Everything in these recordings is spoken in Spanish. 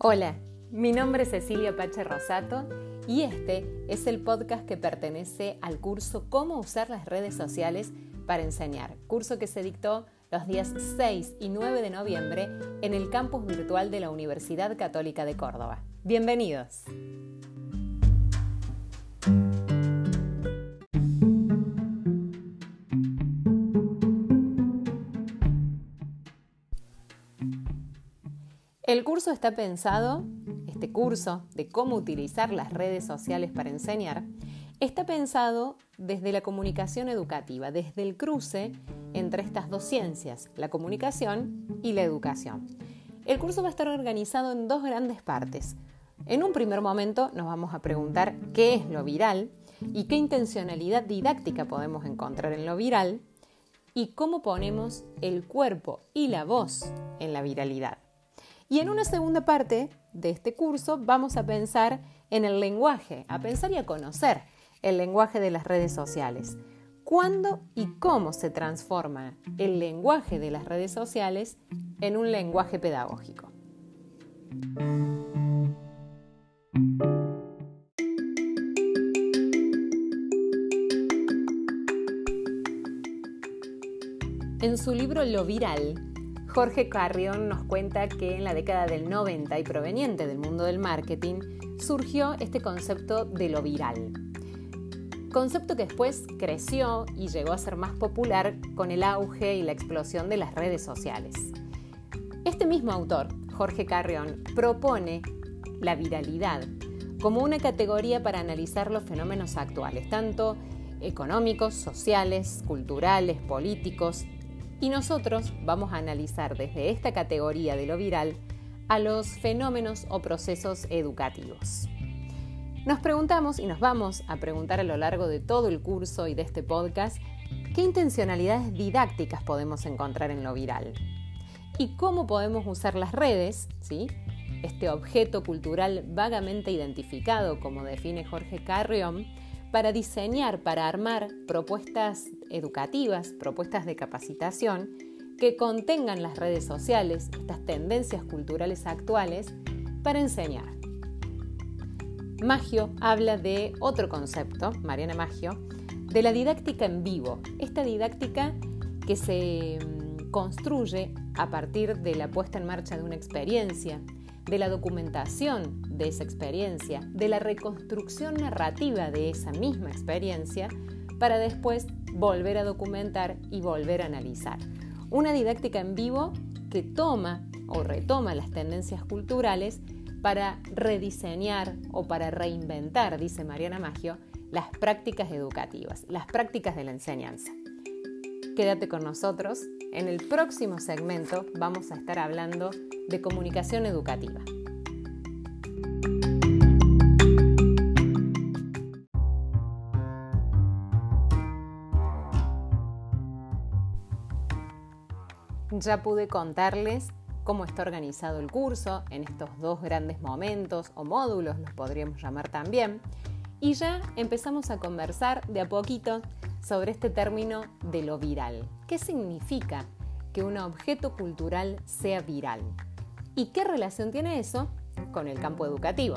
Hola, mi nombre es Cecilia Pache Rosato y este es el podcast que pertenece al curso Cómo usar las redes sociales para enseñar, curso que se dictó los días 6 y 9 de noviembre en el campus virtual de la Universidad Católica de Córdoba. Bienvenidos. El curso está pensado, este curso de cómo utilizar las redes sociales para enseñar, está pensado desde la comunicación educativa, desde el cruce entre estas dos ciencias, la comunicación y la educación. El curso va a estar organizado en dos grandes partes. En un primer momento nos vamos a preguntar qué es lo viral y qué intencionalidad didáctica podemos encontrar en lo viral y cómo ponemos el cuerpo y la voz en la viralidad. Y en una segunda parte de este curso vamos a pensar en el lenguaje, a pensar y a conocer el lenguaje de las redes sociales. ¿Cuándo y cómo se transforma el lenguaje de las redes sociales en un lenguaje pedagógico? En su libro Lo Viral, Jorge Carrión nos cuenta que en la década del 90 y proveniente del mundo del marketing surgió este concepto de lo viral. Concepto que después creció y llegó a ser más popular con el auge y la explosión de las redes sociales. Este mismo autor, Jorge Carrión, propone la viralidad como una categoría para analizar los fenómenos actuales, tanto económicos, sociales, culturales, políticos, y nosotros vamos a analizar desde esta categoría de lo viral a los fenómenos o procesos educativos. Nos preguntamos y nos vamos a preguntar a lo largo de todo el curso y de este podcast qué intencionalidades didácticas podemos encontrar en lo viral y cómo podemos usar las redes, ¿sí? este objeto cultural vagamente identificado como define Jorge Carrión, para diseñar, para armar propuestas educativas, propuestas de capacitación que contengan las redes sociales, estas tendencias culturales actuales, para enseñar. Magio habla de otro concepto, Mariana Magio, de la didáctica en vivo, esta didáctica que se mm, construye a partir de la puesta en marcha de una experiencia, de la documentación de esa experiencia, de la reconstrucción narrativa de esa misma experiencia, para después volver a documentar y volver a analizar. Una didáctica en vivo que toma o retoma las tendencias culturales para rediseñar o para reinventar, dice Mariana Maggio, las prácticas educativas, las prácticas de la enseñanza. Quédate con nosotros. En el próximo segmento vamos a estar hablando de comunicación educativa. Ya pude contarles cómo está organizado el curso en estos dos grandes momentos o módulos, los podríamos llamar también, y ya empezamos a conversar de a poquito sobre este término de lo viral. ¿Qué significa que un objeto cultural sea viral? ¿Y qué relación tiene eso con el campo educativo?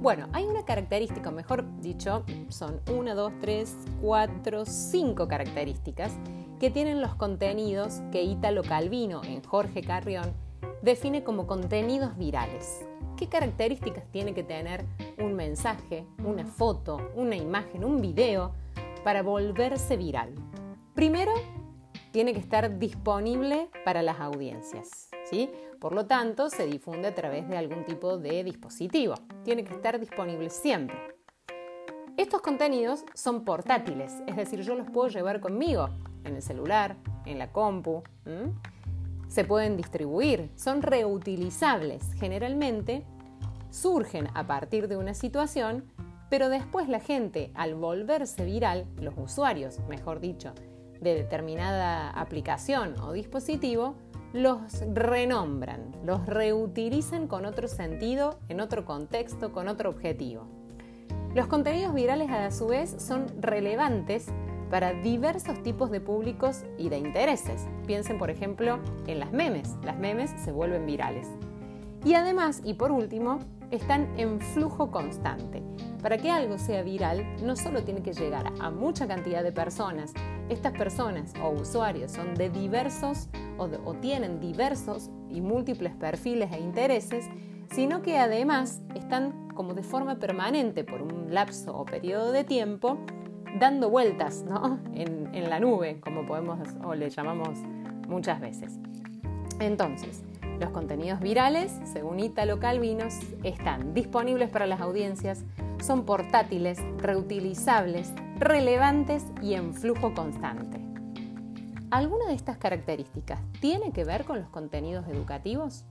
Bueno, hay una característica, mejor dicho, son una, dos, tres, cuatro, cinco características que tienen los contenidos que Ítalo Calvino en Jorge Carrión define como contenidos virales. ¿Qué características tiene que tener un mensaje, una foto, una imagen, un video para volverse viral? Primero, tiene que estar disponible para las audiencias. Por lo tanto, se difunde a través de algún tipo de dispositivo. Tiene que estar disponible siempre. Estos contenidos son portátiles, es decir, yo los puedo llevar conmigo en el celular, en la compu. Se pueden distribuir, son reutilizables. Generalmente surgen a partir de una situación, pero después la gente, al volverse viral, los usuarios, mejor dicho, de determinada aplicación o dispositivo, los renombran, los reutilizan con otro sentido, en otro contexto, con otro objetivo. Los contenidos virales a su vez son relevantes para diversos tipos de públicos y de intereses. Piensen, por ejemplo, en las memes. Las memes se vuelven virales. Y además, y por último, están en flujo constante. Para que algo sea viral, no solo tiene que llegar a mucha cantidad de personas, estas personas o usuarios son de diversos o, tienen diversos y múltiples perfiles e intereses, sino que además están como de forma permanente por un lapso o periodo de tiempo dando vueltas ¿no? en, en la nube, como podemos o le llamamos muchas veces. Entonces, los contenidos virales, según Italo Calvinos, están disponibles para las audiencias, son portátiles, reutilizables, relevantes y en flujo constante. ¿Alguna de estas características tiene que ver con los contenidos educativos?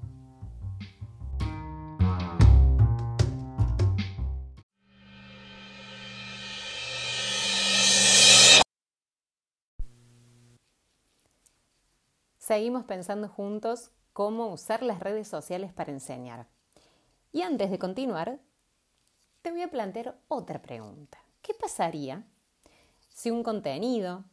Seguimos pensando juntos cómo usar las redes sociales para enseñar. Y antes de continuar, te voy a plantear otra pregunta. ¿Qué pasaría si un contenido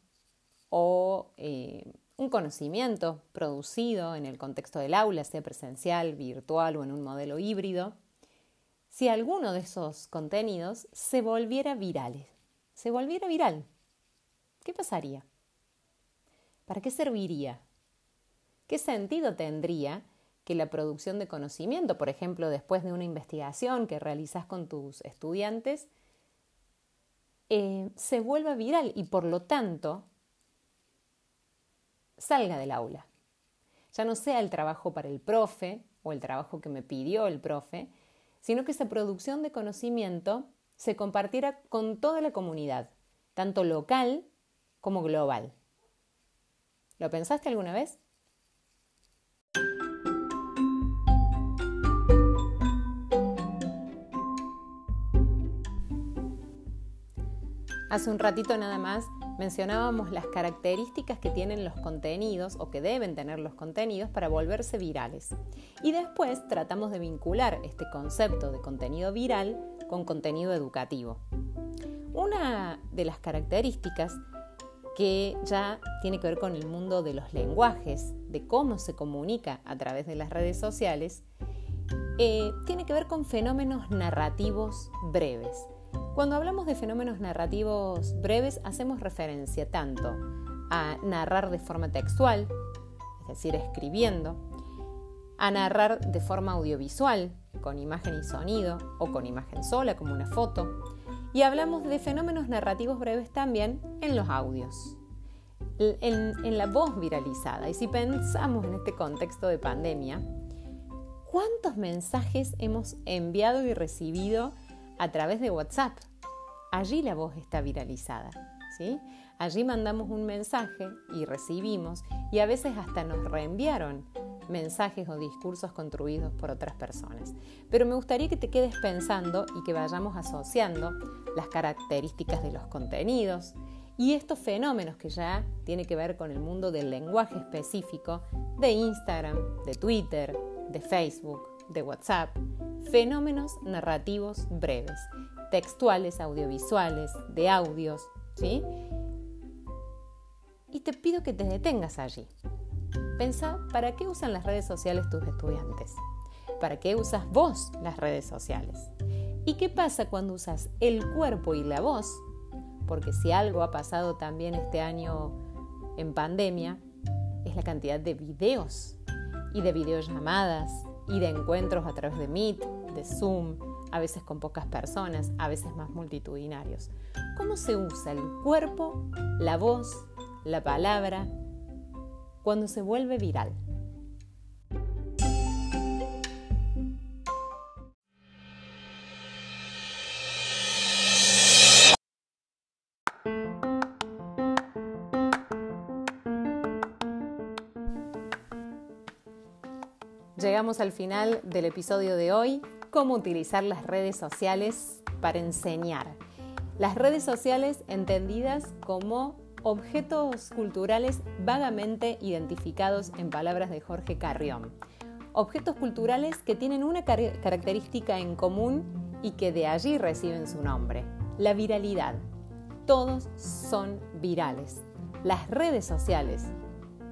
o eh, un conocimiento producido en el contexto del aula, sea presencial, virtual o en un modelo híbrido, si alguno de esos contenidos se volviera se volviera viral, ¿qué pasaría? ¿Para qué serviría? ¿Qué sentido tendría que la producción de conocimiento, por ejemplo, después de una investigación que realizas con tus estudiantes, eh, se vuelva viral y por lo tanto salga del aula? Ya no sea el trabajo para el profe o el trabajo que me pidió el profe, sino que esa producción de conocimiento se compartiera con toda la comunidad, tanto local como global. ¿Lo pensaste alguna vez? Hace un ratito nada más mencionábamos las características que tienen los contenidos o que deben tener los contenidos para volverse virales. Y después tratamos de vincular este concepto de contenido viral con contenido educativo. Una de las características que ya tiene que ver con el mundo de los lenguajes, de cómo se comunica a través de las redes sociales, eh, tiene que ver con fenómenos narrativos breves. Cuando hablamos de fenómenos narrativos breves, hacemos referencia tanto a narrar de forma textual, es decir, escribiendo, a narrar de forma audiovisual, con imagen y sonido, o con imagen sola, como una foto, y hablamos de fenómenos narrativos breves también en los audios, en, la voz viralizada. Y si pensamos en este contexto de pandemia, ¿cuántos mensajes hemos enviado y recibido a través de WhatsApp? Allí la voz está viralizada. ¿sí? Allí mandamos un mensaje y recibimos y a veces hasta nos reenviaron mensajes o discursos construidos por otras personas. Pero me gustaría que te quedes pensando y que vayamos asociando las características de los contenidos y estos fenómenos que ya tiene que ver con el mundo del lenguaje específico de Instagram, de Twitter, de Facebook, de WhatsApp, fenómenos narrativos breves textuales, audiovisuales, de audios, ¿sí? Y te pido que te detengas allí. Pensa, ¿para qué usan las redes sociales tus estudiantes? ¿Para qué usas vos las redes sociales? ¿Y qué pasa cuando usas el cuerpo y la voz? Porque si algo ha pasado también este año en pandemia, es la cantidad de videos y de videollamadas y de encuentros a través de Meet, de Zoom, a veces con pocas personas, a veces más multitudinarios. ¿Cómo se usa el cuerpo, la voz, la palabra cuando se vuelve viral? Llegamos al final del episodio de hoy cómo utilizar las redes sociales para enseñar. Las redes sociales entendidas como objetos culturales vagamente identificados en palabras de Jorge Carrión. Objetos culturales que tienen una característica en común y que de allí reciben su nombre, la viralidad. Todos son virales. Las redes sociales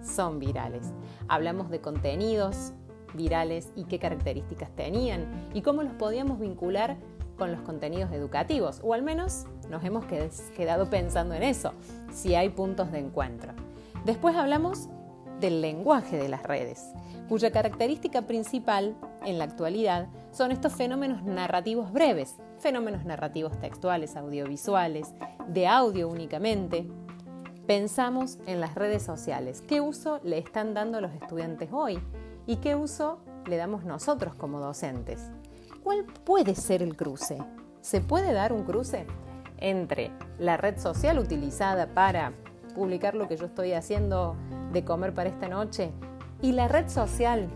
son virales. Hablamos de contenidos virales y qué características tenían y cómo los podíamos vincular con los contenidos educativos, o al menos nos hemos quedado pensando en eso, si hay puntos de encuentro. Después hablamos del lenguaje de las redes, cuya característica principal en la actualidad son estos fenómenos narrativos breves, fenómenos narrativos textuales, audiovisuales, de audio únicamente. Pensamos en las redes sociales. ¿Qué uso le están dando los estudiantes hoy? ¿Y qué uso le damos nosotros como docentes? ¿Cuál puede ser el cruce? ¿Se puede dar un cruce entre la red social utilizada para publicar lo que yo estoy haciendo de comer para esta noche y la red social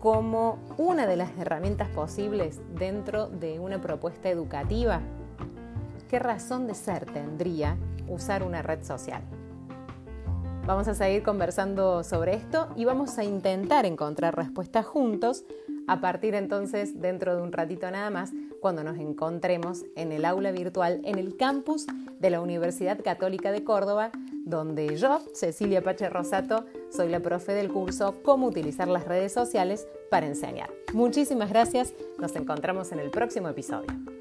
como una de las herramientas posibles dentro de una propuesta educativa? ¿Qué razón de ser tendría usar una red social? Vamos a seguir conversando sobre esto y vamos a intentar encontrar respuestas juntos a partir entonces, dentro de un ratito nada más, cuando nos encontremos en el aula virtual en el campus de la Universidad Católica de Córdoba, donde yo, Cecilia Pache Rosato, soy la profe del curso Cómo utilizar las redes sociales para enseñar. Muchísimas gracias, nos encontramos en el próximo episodio.